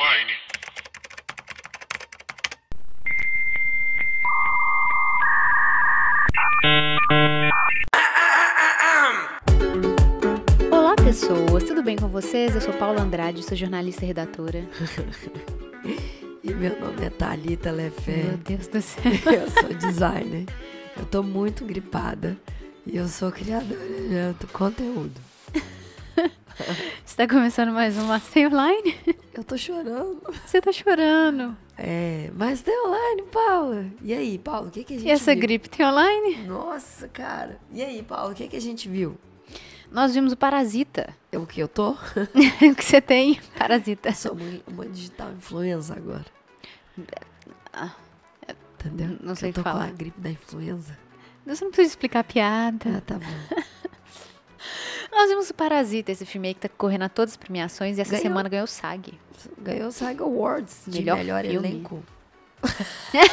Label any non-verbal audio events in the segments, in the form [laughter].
online? Olá, pessoas, tudo bem com vocês? Eu sou Paula Andrade, sou jornalista e redatora. [laughs] E meu nome é Thalita Lefé. Meu Deus do céu. [laughs] Eu sou designer. Eu tô muito gripada. E eu sou criadora de conteúdo. [laughs] Está começando mais um Master Online? Eu tô chorando. Você tá chorando. É, mas tem online, Paula. E aí, Paula, o que, que a gente E essa viu? gripe tem online? Nossa, cara. E aí, Paula, o que, que a gente viu? Nós vimos o Parasita. É o que eu tô? [laughs] o que você tem? Parasita. Sou uma, uma digital influenza agora. Entendeu? Não sei eu o tô que falar. com a gripe da influenza. Você não precisa explicar a piada. Ah, tá bom. [laughs] Nós vimos o Parasita, esse filme aí que tá correndo a todas as premiações e essa Ganhou. semana ganhou o SAG. Ganhou o SAG Awards de Melhor melhor, filme. elenco. [laughs]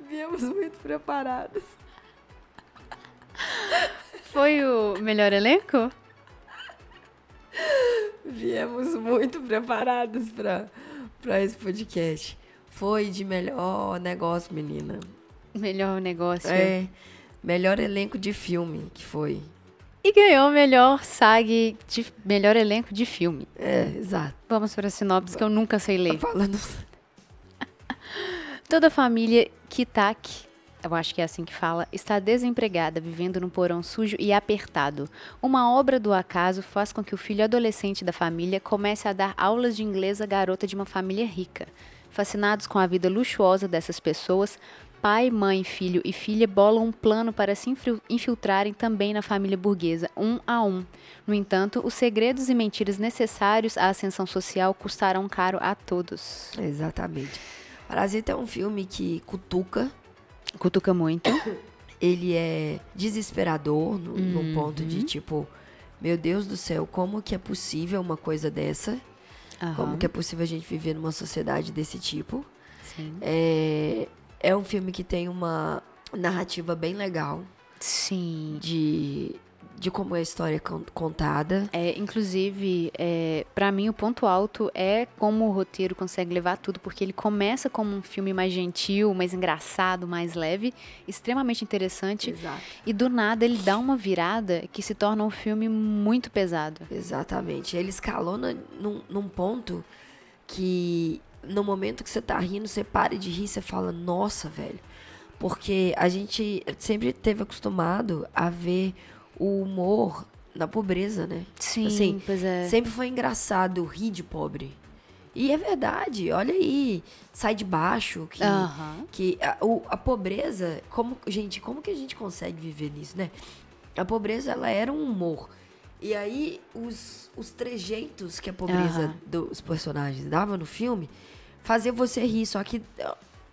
Viemos muito preparadas. Foi o melhor elenco? Viemos muito preparadas para para esse podcast. Foi de melhor negócio, menina. Melhor negócio. É, melhor elenco de filme que foi. E ganhou o melhor SAG de melhor elenco de filme. É, exato. Vamos para a sinopse que eu nunca sei ler. Falando [laughs] Toda a família Kitaki, eu acho que é assim que fala, está desempregada, vivendo num porão sujo e apertado. Uma obra do acaso faz com que o filho adolescente da família comece a dar aulas de inglês à garota de uma família rica. Fascinados com a vida luxuosa dessas pessoas, pai, mãe, filho e filha bolam um plano para se infil- infiltrarem também na família burguesa, um a um. No entanto, os segredos e mentiras necessários à ascensão social custarão caro a todos. Exatamente. Parasita é um filme que cutuca, Cutuca muito. [coughs] ele é desesperador no, num ponto Uhum. de tipo, meu Deus do céu, como que é possível uma coisa dessa? Como que é possível a gente viver numa sociedade desse tipo? Sim. É, é um filme que tem uma narrativa bem legal Sim. de, de como é a história con- contada. É, inclusive, é, para mim, o ponto alto é como o roteiro consegue levar tudo, porque ele começa como um filme mais gentil, mais engraçado, mais leve, extremamente interessante, Exato. e do nada ele dá uma virada que se torna um filme muito pesado. Exatamente. Ele escalona num, num ponto que no momento que você tá rindo, você para de rir, você fala, nossa, velho. Porque a gente sempre teve acostumado a ver o humor na pobreza, né? Sim, Assim, pois é. Sempre foi engraçado rir de pobre. E é verdade, olha aí, sai de baixo, que, que a, o- a pobreza, como, gente, como que a gente consegue viver nisso, né? A pobreza, ela era um humor. E aí, os, os trejeitos que a pobreza Aham. dos personagens dava no filme, fazia você rir. Só que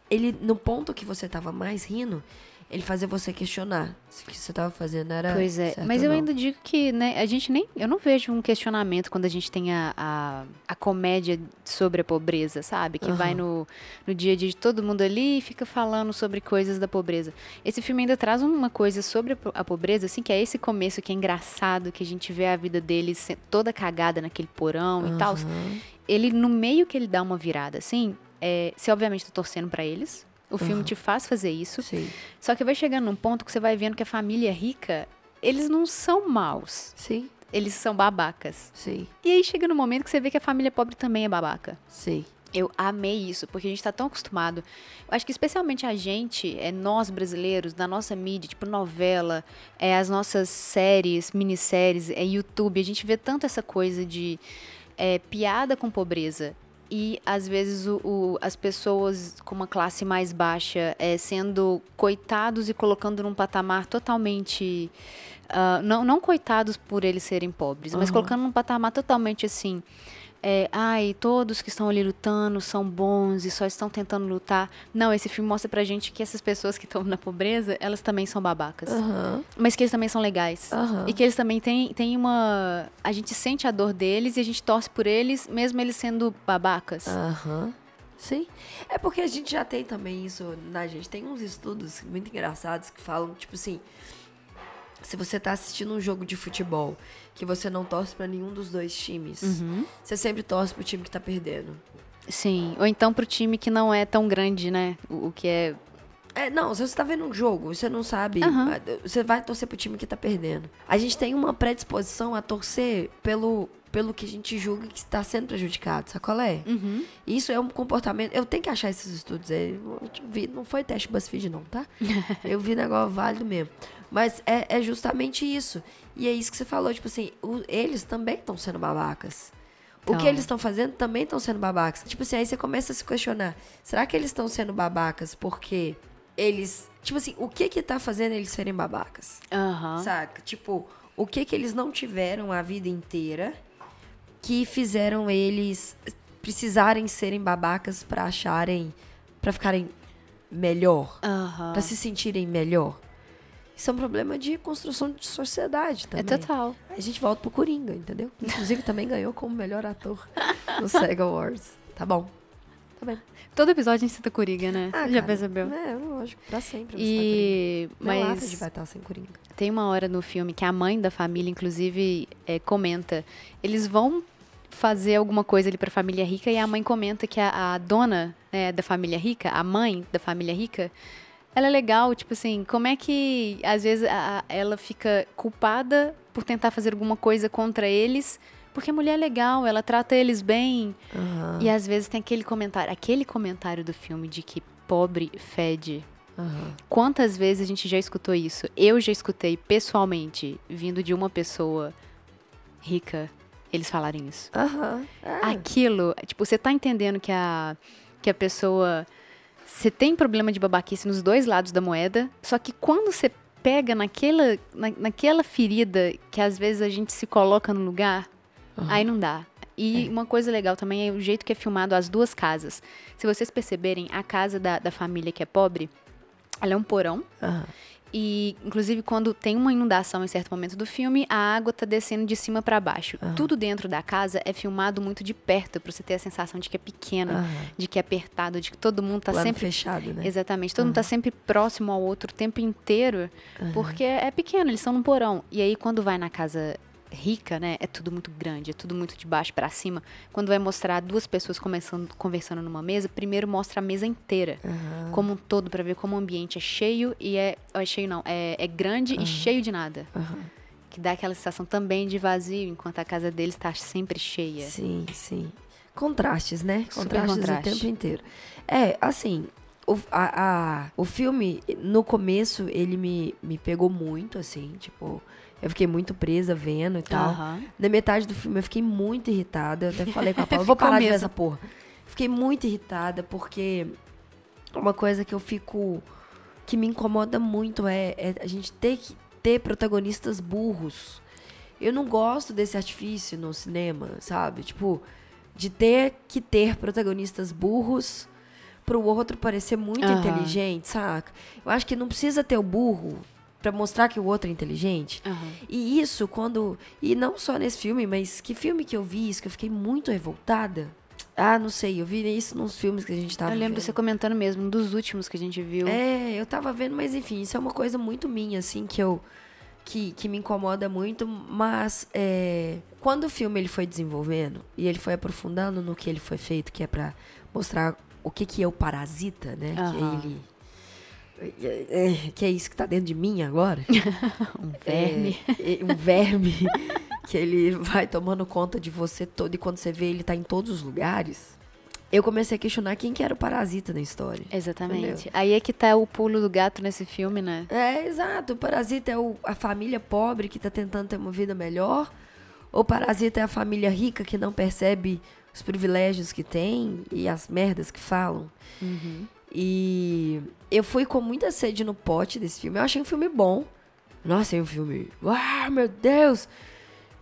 ele, no ponto que você tava mais rindo, ele fazia você questionar se o que você tava fazendo era Pois é, mas eu ainda digo que, né, a gente nem. Eu não vejo um questionamento quando a gente tem a, a, a comédia sobre a pobreza, sabe? Que vai Aham. no, no dia a dia de todo mundo ali e fica falando sobre coisas da pobreza. Esse filme ainda traz uma coisa sobre a po- a pobreza, assim, que é esse começo que é engraçado, que a gente vê a vida deles toda cagada naquele porão e tal. Ele, no meio que ele dá uma virada, assim, é, você obviamente tá torcendo pra eles. O filme te faz fazer isso. Sim, Só que vai chegando num ponto que você vai vendo que a família rica, eles não são maus. sim, Eles são babacas. sim, E aí chega no momento que você vê que a família pobre também é babaca. sim. Eu amei isso, porque a gente tá tão acostumado. Eu acho que especialmente a gente, é nós brasileiros, na nossa mídia, tipo novela, é as nossas séries, minisséries, é YouTube, a gente vê tanto essa coisa de é, piada com pobreza. E às vezes o, o- as pessoas com uma classe mais baixa é, sendo coitados e colocando num patamar totalmente. ah, não, não coitados por eles serem pobres, mas Aham. colocando num patamar totalmente assim. É, ai, todos que estão ali lutando são bons e só estão tentando lutar. Não, esse filme mostra pra gente que essas pessoas que estão na pobreza, elas também são babacas. Aham, Mas que eles também são legais. aham. E que eles também têm, têm uma. A gente sente a dor deles e a gente torce por eles, mesmo eles sendo babacas. Aham. Sim. É porque a gente já tem também isso na gente. Tem uns estudos muito engraçados que falam, tipo assim. Se você tá assistindo um jogo de futebol que você não torce pra nenhum dos dois times, Uhum. você sempre torce pro time que tá perdendo. Sim. Ou então pro time que não é tão grande, né? O, o que é. É, não, se você tá vendo um jogo, você não sabe, ah, você vai torcer pro time que tá perdendo. A gente tem uma predisposição a torcer pelo, pelo que a gente julga que está sendo prejudicado, sabe qual é? Uhum. Isso é um comportamento. Eu tenho que achar esses estudos aí. Eu vi, não foi teste BuzzFeed, não, tá? [laughs] Eu vi negócio válido mesmo. Mas é, é justamente isso. E é isso que você falou, tipo assim, o- eles também estão sendo babacas. O que eles estão fazendo também estão sendo babacas. Tipo assim, aí você começa a se questionar: será que eles estão sendo babacas porque eles. Tipo assim, o que que tá fazendo eles serem babacas? Aham. Saca? Tipo, o que que eles não tiveram a vida inteira que fizeram eles precisarem serem babacas pra acharem, pra ficarem melhor, Aham. pra se sentirem melhor? Isso é um problema de construção de sociedade É também. total. A gente volta pro Coringa, entendeu? Inclusive também ganhou como melhor ator no SEGA Awards. Tá bom. Tá bem. Todo episódio a gente cita Coringa, né? Ah, Já cara, percebeu? É, lógico, pra sempre. E. tá Coringa. Não lata de Mas vai estar sem Coringa. tem uma hora no filme que a mãe da família, inclusive, é, comenta. Eles vão fazer alguma coisa ali pra família rica e a mãe comenta que a, a dona né, da família rica, a mãe da família rica, ela é legal, tipo assim, como é que às vezes a- a- ela fica culpada por tentar fazer alguma coisa contra eles, porque a mulher é legal, ela trata eles bem. Aham, E às vezes tem aquele comentário, aquele comentário do filme de que pobre fede. aham. Quantas vezes a gente já escutou isso? Eu já escutei pessoalmente, vindo de uma pessoa rica, eles falarem isso. É. Aquilo, tipo, você tá entendendo que a, que a pessoa. Você tem problema de babaquice nos dois lados da moeda, só que quando você pega naquela, na, naquela ferida que às vezes a gente se coloca no lugar, aí não dá. E uma coisa legal também é o jeito que é filmado as duas casas. Se vocês perceberem, a casa da, da família que é pobre, ela é um porão. Aham. E, inclusive, quando tem uma inundação em certo momento do filme, a água tá descendo de cima para baixo. Tudo dentro da casa é filmado muito de perto, pra você ter a sensação de que é pequeno, Aham. de que é apertado, de que todo mundo tá Plano sempre. fechado, né? Exatamente, todo mundo tá sempre próximo ao outro o tempo inteiro, porque é pequeno, eles são num porão. E aí, quando vai na casa rica, né, é tudo muito grande, é tudo muito de baixo para cima. Quando vai mostrar duas pessoas começando, conversando numa mesa, primeiro mostra a mesa inteira, como um todo, para ver como o ambiente é cheio e é, é cheio não, é, é grande e cheio de nada. Aham. Que dá aquela sensação também de vazio, enquanto a casa deles está sempre cheia. Sim, sim. Contrastes, né? Contrastes contraste. o tempo inteiro. É, assim, o, a, a- o filme, no começo, ele me, me pegou muito, assim, tipo, eu fiquei muito presa vendo e tal. Aham. Na metade do filme eu fiquei muito irritada. Eu até falei com a [laughs] Paula, vou parar de ver mesmo. essa porra. Fiquei muito irritada porque uma coisa que eu fico. que me incomoda muito é, é a gente ter que ter protagonistas burros. Eu não gosto desse artifício no cinema, sabe? Tipo, de ter que ter protagonistas burros pro outro parecer muito Aham. inteligente, saca? Eu acho que não precisa ter o burro pra mostrar que o outro é inteligente. Aham. E isso quando. E não só nesse filme, mas que filme que eu vi isso, que eu fiquei muito revoltada. Ah, não sei, eu vi isso nos filmes que a gente tava Eu lembro vendo. você comentando mesmo, um dos últimos que a gente viu. É, eu tava vendo, mas enfim, isso é uma coisa muito minha, assim, que eu. Que, que me incomoda muito, mas é, quando o filme ele foi desenvolvendo e ele foi aprofundando no que ele foi feito, que é pra mostrar o que, que é o parasita, né? Aham. Que ele. É, que é isso que tá dentro de mim agora. [laughs] Um verme. É, é, um verme que ele vai tomando conta de você todo e quando você vê ele tá em todos os lugares. Eu comecei a questionar quem que era o parasita na história. Exatamente. Aí é que tá o pulo do gato nesse filme, né? É, exato. O parasita é o- a família pobre que tá tentando ter uma vida melhor. Ou o parasita é a família rica que não percebe os privilégios que tem e as merdas que falam. E eu fui com muita sede no pote desse filme. Eu achei um filme bom. Nossa, é um filme. Uau, meu Deus!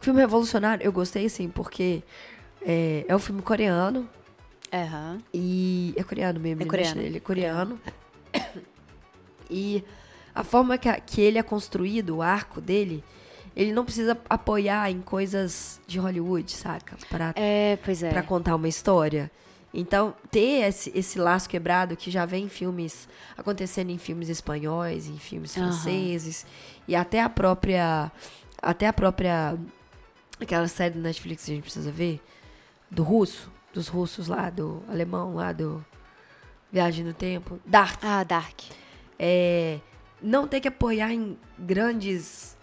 Filme revolucionário. Eu gostei, assim, porque é, é um filme coreano. Aham. E é coreano mesmo, É coreano. Ele é coreano. [coughs] E a forma que, a- que ele é construído, o arco dele, ele não precisa apoiar em coisas de Hollywood, saca? Pra, É, pois é. pra contar uma história. Então, ter esse, esse laço quebrado que já vem em filmes, acontecendo em filmes espanhóis, em filmes Aham. franceses, e até a própria, até a própria, aquela série do Netflix que a gente precisa ver, do russo, dos russos lá, do alemão lá, do Viagem no Tempo, Dark. Ah, Dark. É, não ter que apoiar em grandes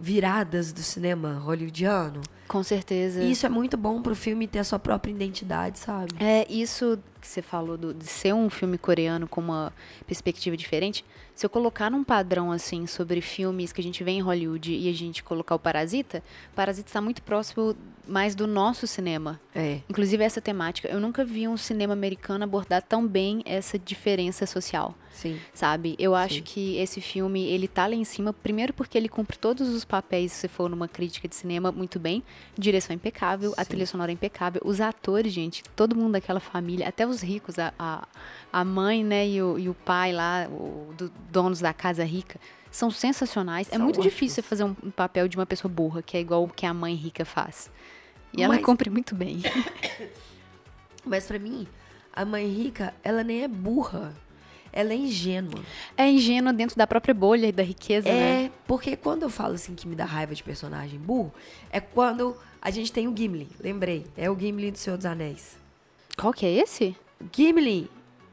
viradas do cinema hollywoodiano. Com certeza. Isso é muito bom pro filme ter a sua própria identidade, sabe? É, isso que você falou do- de ser um filme coreano com uma perspectiva diferente. Se eu colocar num padrão assim sobre filmes que a gente vê em Hollywood e a gente colocar o Parasita, Parasita está muito próximo mais do nosso cinema. É. Inclusive essa temática. Eu nunca vi um cinema americano abordar tão bem essa diferença social. Sim. sabe? Eu acho Sim. que esse filme, ele tá lá em cima, primeiro porque ele cumpre todos os papéis, se for numa crítica de cinema, muito bem. Direção impecável, a Sim. trilha sonora impecável. Os atores, gente, todo mundo daquela família, até os ricos, a, a, a mãe, né, e o, e o pai lá, o, do, donos da casa rica, são sensacionais. é São muito ótimos. difícil você fazer um, papel de uma pessoa burra, que é igual o que a mãe rica faz. E ela Mas- cumpre muito bem. [coughs] Mas pra mim, a mãe rica, ela nem é burra. Ela é ingênua. É ingênua dentro da própria bolha e da riqueza, né? É, porque quando eu falo assim que me dá raiva de personagem burro, é quando a gente tem o Gimli. Lembrei. É o Gimli do Senhor dos Anéis. Qual que é esse? Gimli,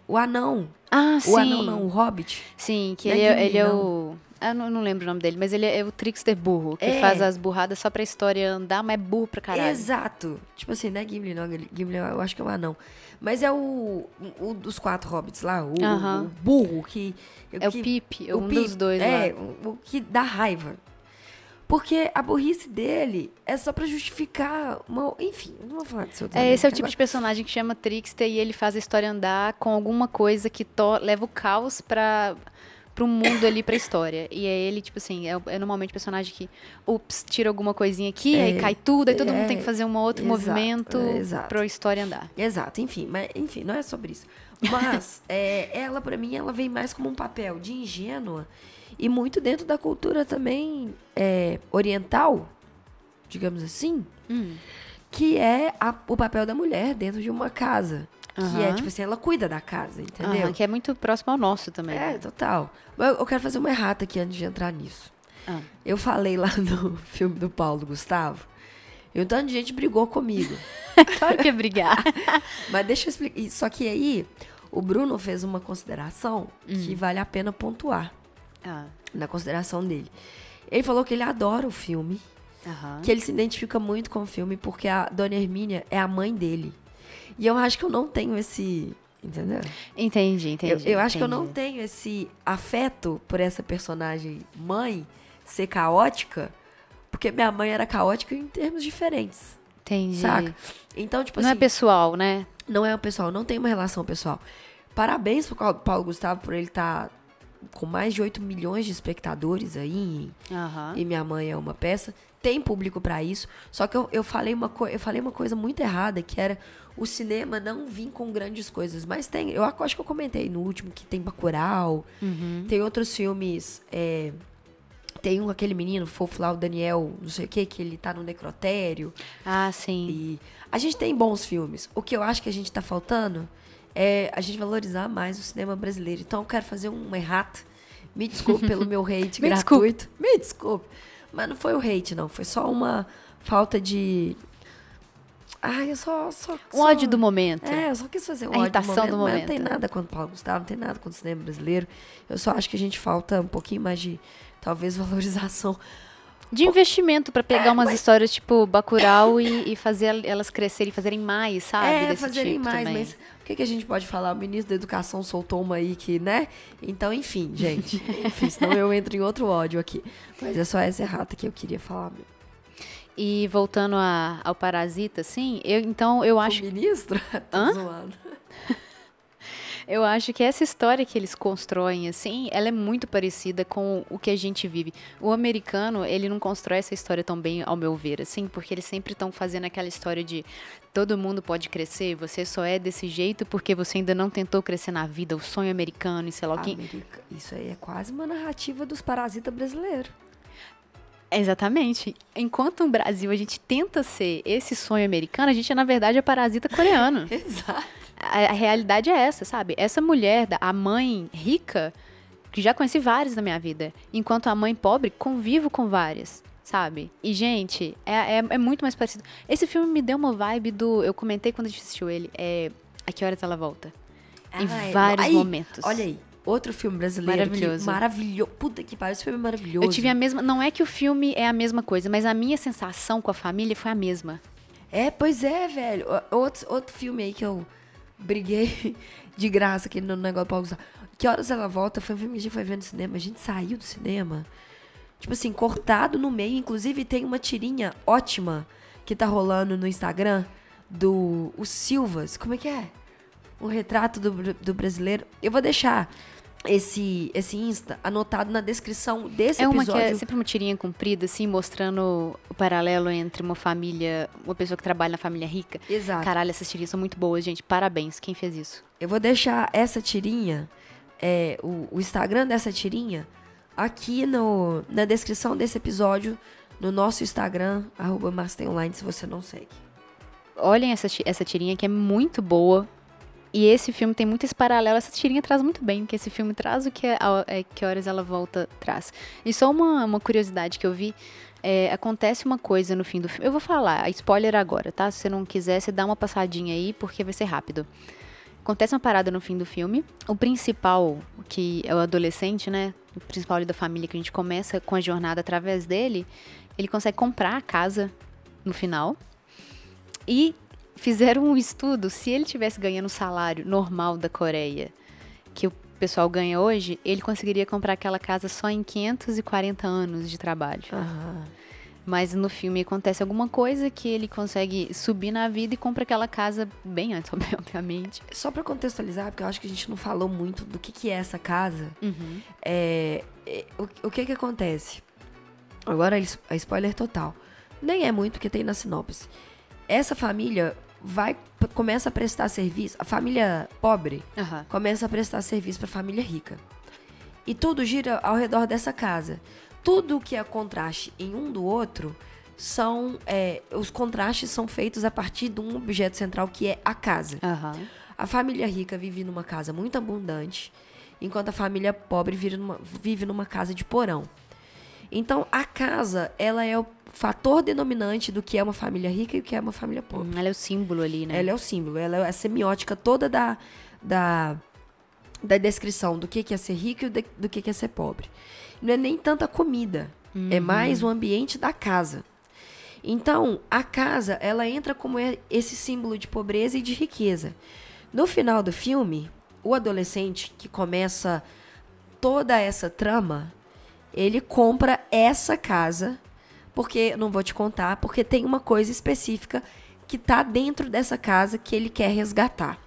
o anão. Ah, sim. O anão não, o hobbit. Sim, que Não é ele, é, Gimli, ele é não. o. Eu não, não lembro o nome dele, mas ele é o trickster burro, que É. faz as burradas só pra história andar, mas é burro pra caralho. Exato. Tipo assim, não é Gimli, não. Gimli eu acho que é um anão. Mas é o, o dos quatro hobbits lá, o, Aham. o burro que... É o que- Pip, o um Pip, dos dois É, o, o que dá raiva. Porque a burrice dele é só pra justificar uma... Enfim, não vou falar disso. É, esse é o tipo de personagem que chama trickster e ele faz a história andar com alguma coisa que to- leva o caos pra, pro mundo ali, pra história. E é ele, tipo assim, é, é normalmente o personagem que, ups, tira alguma coisinha aqui, É, aí cai tudo, aí todo mundo é, tem que fazer um outro exato, movimento é, exato. pra história andar. Exato, enfim, mas enfim, não é sobre isso. Mas [laughs] é, ela, pra mim, ela vem mais como um papel de ingênua e muito dentro da cultura também é, oriental, digamos assim, Hum. que é a- o papel da mulher dentro de uma casa. Que é, tipo assim, ela cuida da casa, entendeu? Aham, que é muito próximo ao nosso também. É, total. Mas eu- quero fazer uma errata aqui antes de entrar nisso. Ah. Eu falei lá [laughs] no filme do Paulo Gustavo, e um tanto de gente brigou comigo. [laughs] Claro que é brigar. [laughs] Mas deixa eu explicar. Só que aí, o Bruno fez uma consideração que Hum. vale a pena pontuar ah, na consideração dele. Ele falou que ele adora o filme, que ele se identifica muito com o filme porque a Dona Hermínia é a mãe dele. E eu acho que eu não tenho esse. Entendeu? Entendi, Eu, entendi. eu acho que eu não entendi. tenho esse afeto por essa personagem mãe ser caótica, porque minha mãe era caótica em termos diferentes. Entendi. Saca? Então, tipo não é assim. pessoal, né? Não é o pessoal, não tem uma relação pessoal. Parabéns pro Paulo- Gustavo por ele estar com mais de 8 milhões de espectadores aí Aham. e Minha Mãe é uma peça. Tem público pra isso. Só que eu, eu, falei uma eu falei uma coisa muito errada, que era o cinema não vir com grandes coisas. Mas tem, eu acho que eu comentei no último que tem Bacurau, Uhum. tem outros filmes. é, tem um aquele menino fofo lá, o Daniel, não sei o que, que ele tá no necrotério. Ah, sim. E a gente tem bons filmes. O que eu acho que a gente tá faltando é a gente valorizar mais o cinema brasileiro. Então eu quero fazer um errata. Me desculpe pelo meu [laughs] hate Me gratuito. Me desculpe. Mas não foi o hate, não. Foi só uma falta de. Ai, eu só. só O só- ódio do momento. É, eu só quis fazer um A ódio irritação momento, do mas Não momento. tem nada contra o Paulo Gustavo, não tem nada contra o cinema brasileiro. Eu só acho que a gente falta um pouquinho mais de, talvez, [laughs] valorização. De investimento pra pegar É, umas mas- histórias tipo Bacurau e, e fazer elas crescerem, fazerem mais, sabe? é, Desse fazerem tipo mais, também. mas o que, que a gente pode falar? O ministro da Educação soltou uma aí que, né? Então, enfim, gente. [laughs] enfim, senão eu entro em outro ódio aqui. Mas é só essa errata que eu queria falar. Meu. E voltando a- ao Parasita, assim, eu, então eu acho, O ministro? [laughs] Tô Hã? zoando. Eu acho que essa história que eles constroem, assim, ela é muito parecida com o que a gente vive. O americano, ele não constrói essa história tão bem, ao meu ver, assim, porque eles sempre estão fazendo aquela história de todo mundo pode crescer, você só é desse jeito porque você ainda não tentou crescer na vida, o sonho americano e sei lá o que. Isso aí é quase uma narrativa dos parasitas brasileiros. Exatamente. Enquanto no Brasil a gente tenta ser esse sonho americano, a gente, na verdade, é parasita coreano. [laughs] Exato. A, a realidade é essa, sabe? Essa mulher, a mãe rica, que já conheci várias na minha vida, enquanto a mãe pobre convivo com várias sabe? E, gente, é, é, é, muito mais parecido. Esse filme me deu uma vibe do. Eu comentei quando a gente assistiu ele. É. A que horas ela volta? Ah, em vários aí, momentos. Olha aí. Outro filme brasileiro. Maravilhoso. maravilhoso. Puta que pariu, esse filme é maravilhoso. Eu tive a mesma. Não é que o filme é a mesma coisa, mas a minha sensação com a família foi a mesma. É, pois é, velho. Outro, outro filme aí que eu briguei [laughs] de graça aqui no negócio pra usar. Que horas ela volta? Foi um filme a gente foi ver no cinema. A gente saiu do cinema tipo assim, cortado no meio. Inclusive, tem uma tirinha ótima que tá rolando no Instagram do o Silvas. Como é que é? O retrato do, do brasileiro. Eu vou deixar esse, esse Insta anotado na descrição desse é uma episódio. Que é sempre uma tirinha comprida, assim, mostrando o paralelo entre uma família, uma pessoa que trabalha na família rica. Exato. Caralho, essas tirinhas são muito boas, gente. Parabéns. Quem fez isso? Eu vou deixar essa tirinha, é, o, o Instagram dessa tirinha, aqui no, na descrição desse episódio, no nosso Instagram, arroba Online, se você não segue. Olhem essa, essa tirinha que é muito boa. E esse filme tem muito esse paralelo. Essa tirinha traz muito bem, que esse filme traz o que, é, é, que horas ela volta traz. E só uma, uma curiosidade que eu vi. É, acontece uma coisa no fim do filme. Eu vou falar, spoiler agora, tá? Se você não quiser, você dá uma passadinha aí, porque vai ser rápido. Acontece uma parada no fim do filme. O principal, que é o adolescente, né? O principal da família, que a gente começa com a jornada através dele, ele consegue comprar a casa no final. E fizeram um estudo, se ele tivesse ganhando o salário normal da Coreia, que o pessoal ganha hoje, ele conseguiria comprar aquela casa só em 540 anos de trabalho. Uhum. Mas no filme acontece alguma coisa que ele consegue subir na vida e compra aquela casa bem antes, [laughs] obviamente. Só para contextualizar, porque eu acho que a gente não falou muito do que, que é essa casa. Uhum. É, é, o, o que que acontece? Agora a spoiler total. Nem é muito que tem na sinopse. Essa família vai começa a prestar serviço. A família pobre uhum. começa a prestar serviço para a família rica. E tudo gira ao redor dessa casa tudo que é contraste em um do outro são é, os contrastes são feitos a partir de um objeto central que é a casa. Uhum. A família rica vive numa casa muito abundante, enquanto a família pobre vive numa, vive numa casa de porão. Então a casa ela é o fator denominante do que é uma família rica e o que é uma família pobre. Hum, ela é o símbolo ali, né? Ela é o símbolo, ela é a semiótica toda da, da, da descrição do que é ser rico e do que é ser pobre não é nem tanta comida, é uhum. é mais o ambiente da casa. Então, a casa, ela entra como é esse símbolo de pobreza e de riqueza. No final do filme, o adolescente que começa toda essa trama, ele compra essa casa, porque não vou te contar, porque tem uma coisa específica que tá dentro dessa casa que ele quer resgatar.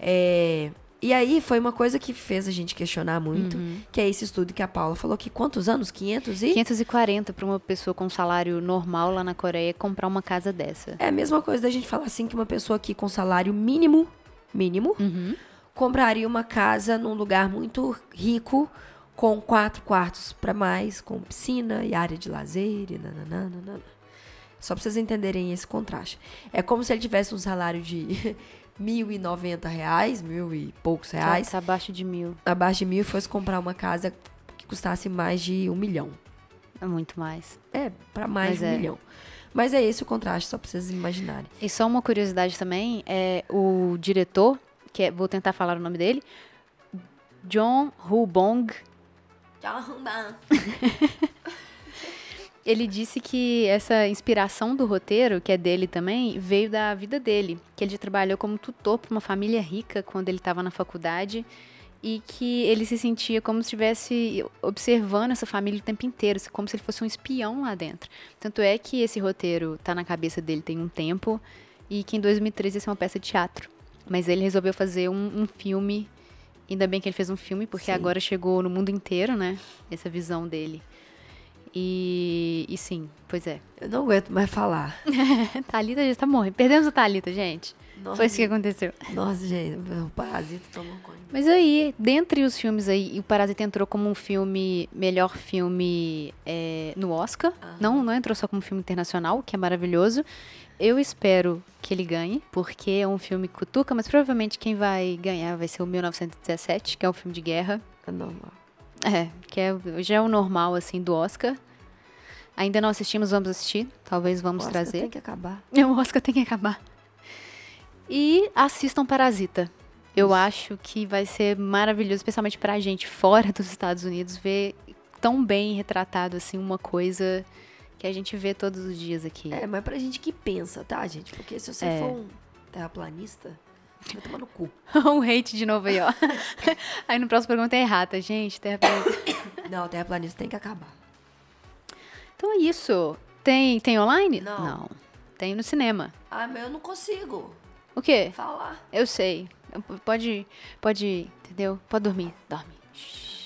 É, e aí foi uma coisa que fez a gente questionar muito, uhum. que é esse estudo que a Paula falou que quantos anos? 500 e 540 para uma pessoa com salário normal lá na Coreia comprar uma casa dessa. É a mesma coisa da gente falar assim que uma pessoa aqui com salário mínimo, mínimo, uhum. compraria uma casa num lugar muito rico com quatro quartos para mais, com piscina e área de lazer e nananana. Só para vocês entenderem esse contraste. É como se ele tivesse um salário de [laughs] mil e noventa reais, mil e poucos reais. Tá, abaixo de mil. Abaixo de mil fosse comprar uma casa que custasse mais de um milhão. É muito mais. É, para mais Mas de um é. milhão. Mas é esse o contraste, só pra vocês imaginarem. E só uma curiosidade também, é o diretor, que é, vou tentar falar o nome dele, John Hubong. Hubong. [laughs] Ele disse que essa inspiração do roteiro, que é dele também, veio da vida dele. Que ele trabalhou como tutor para uma família rica quando ele estava na faculdade e que ele se sentia como se estivesse observando essa família o tempo inteiro, como se ele fosse um espião lá dentro. Tanto é que esse roteiro está na cabeça dele tem um tempo e que em 2013 ia ser uma peça de teatro. Mas ele resolveu fazer um, um filme. Ainda bem que ele fez um filme, porque Sim. agora chegou no mundo inteiro, né? Essa visão dele. E, e sim, pois é. Eu não aguento mais falar. [laughs] Thalita já tá morrendo. Perdemos a Thalita, gente. Nossa, Foi isso que aconteceu. Nossa, gente, o parasita tomou conta. Mas aí, dentre os filmes aí, o Parasita entrou como um filme, melhor filme é, no Oscar. Não, não entrou só como filme internacional, que é maravilhoso. Eu espero que ele ganhe, porque é um filme cutuca, mas provavelmente quem vai ganhar vai ser o 1917, que é um filme de guerra. É normal. É, que é, já é o normal, assim, do Oscar. Ainda não assistimos, vamos assistir. Talvez vamos Oscar trazer. Tem que acabar. [laughs] O Oscar tem que acabar. E assistam Parasita. Eu acho que vai ser maravilhoso, especialmente pra gente fora dos Estados Unidos, ver tão bem retratado assim uma coisa que a gente vê todos os dias aqui. É, mas pra gente que pensa, tá, gente? Porque se você É. for um terraplanista, vai tomar no cu. [laughs] um hate de novo aí, ó. aí no próximo programa tem errata, gente. Terra planeta. [coughs] Não, terraplanista tem que acabar. Então é isso. Tem, tem online? Não. Tem no cinema. Ah, mas eu não consigo O quê? falar. Eu sei. Pode, pode, entendeu? Pode dormir. Dorme.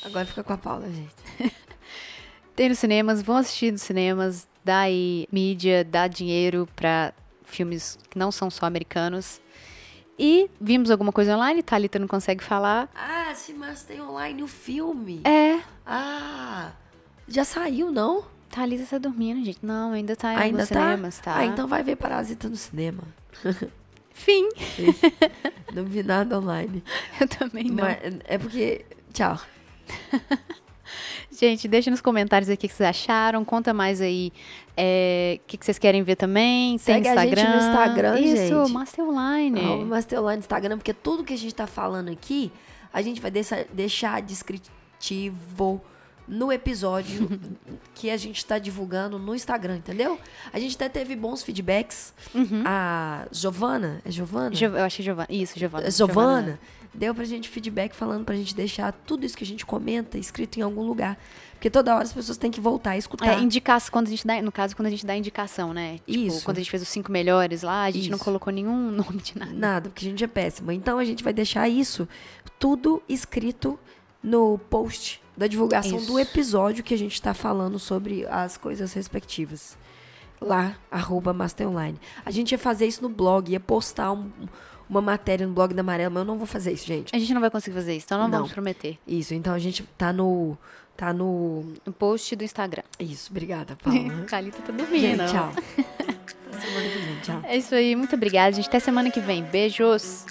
Agora fica com a Paula, gente. [laughs] Tem nos cinemas, vão assistir nos cinemas, dá aí mídia, dá dinheiro pra filmes que não são só americanos. E vimos alguma coisa online, Thalita não consegue falar. Ah, se mas tem online o filme. É, Ah, já saiu, não? Thalita tá dormindo, gente. Não, ainda tá em Ainda tá? cinemas, tá? Ah, então vai ver Parasita no cinema. [laughs] Fim. [laughs] Não vi nada online. Eu também não. Mas é porque. Tchau. [laughs] Gente, deixa nos comentários aí o que vocês acharam. Conta mais aí é, o que que vocês querem ver também. Tem Segue a gente Instagram. no Instagram, Isso, gente. Master Online. Arroba Mastelone no Instagram, porque tudo que a gente tá falando aqui, a gente vai deixar, deixar descritivo no episódio [laughs] que a gente tá divulgando no Instagram, entendeu? A gente até teve bons feedbacks. A Giovana, é Giovana? Jo- eu achei Giovana. Isso, Giovana. A Giovana deu pra gente feedback falando pra gente deixar tudo isso que a gente comenta escrito em algum lugar. Porque toda hora as pessoas têm que voltar a escutar. É, indicação, quando a gente dá, no caso, quando a gente dá indicação, né? Tipo, Isso. quando a gente fez os cinco melhores lá, a gente não Isso. colocou nenhum [laughs] nome de nada. Nada, porque a gente é péssima. Então a gente vai deixar isso tudo escrito no post da divulgação Isso. do episódio que a gente está falando sobre as coisas respectivas. Lá, arroba Master Online. A gente ia fazer isso no blog, ia postar um- uma matéria no blog da Amarela, mas eu não vou fazer isso, gente. A gente não vai conseguir fazer isso, então não, Não. vamos prometer. Isso, então a gente tá no. Tá no. No post do Instagram. Isso, obrigada, [laughs] Paula. Calita tá dormindo. gente, tchau. [laughs] Até semana que vem, tchau. É isso aí, muito obrigada, gente. Até semana que vem. Beijos.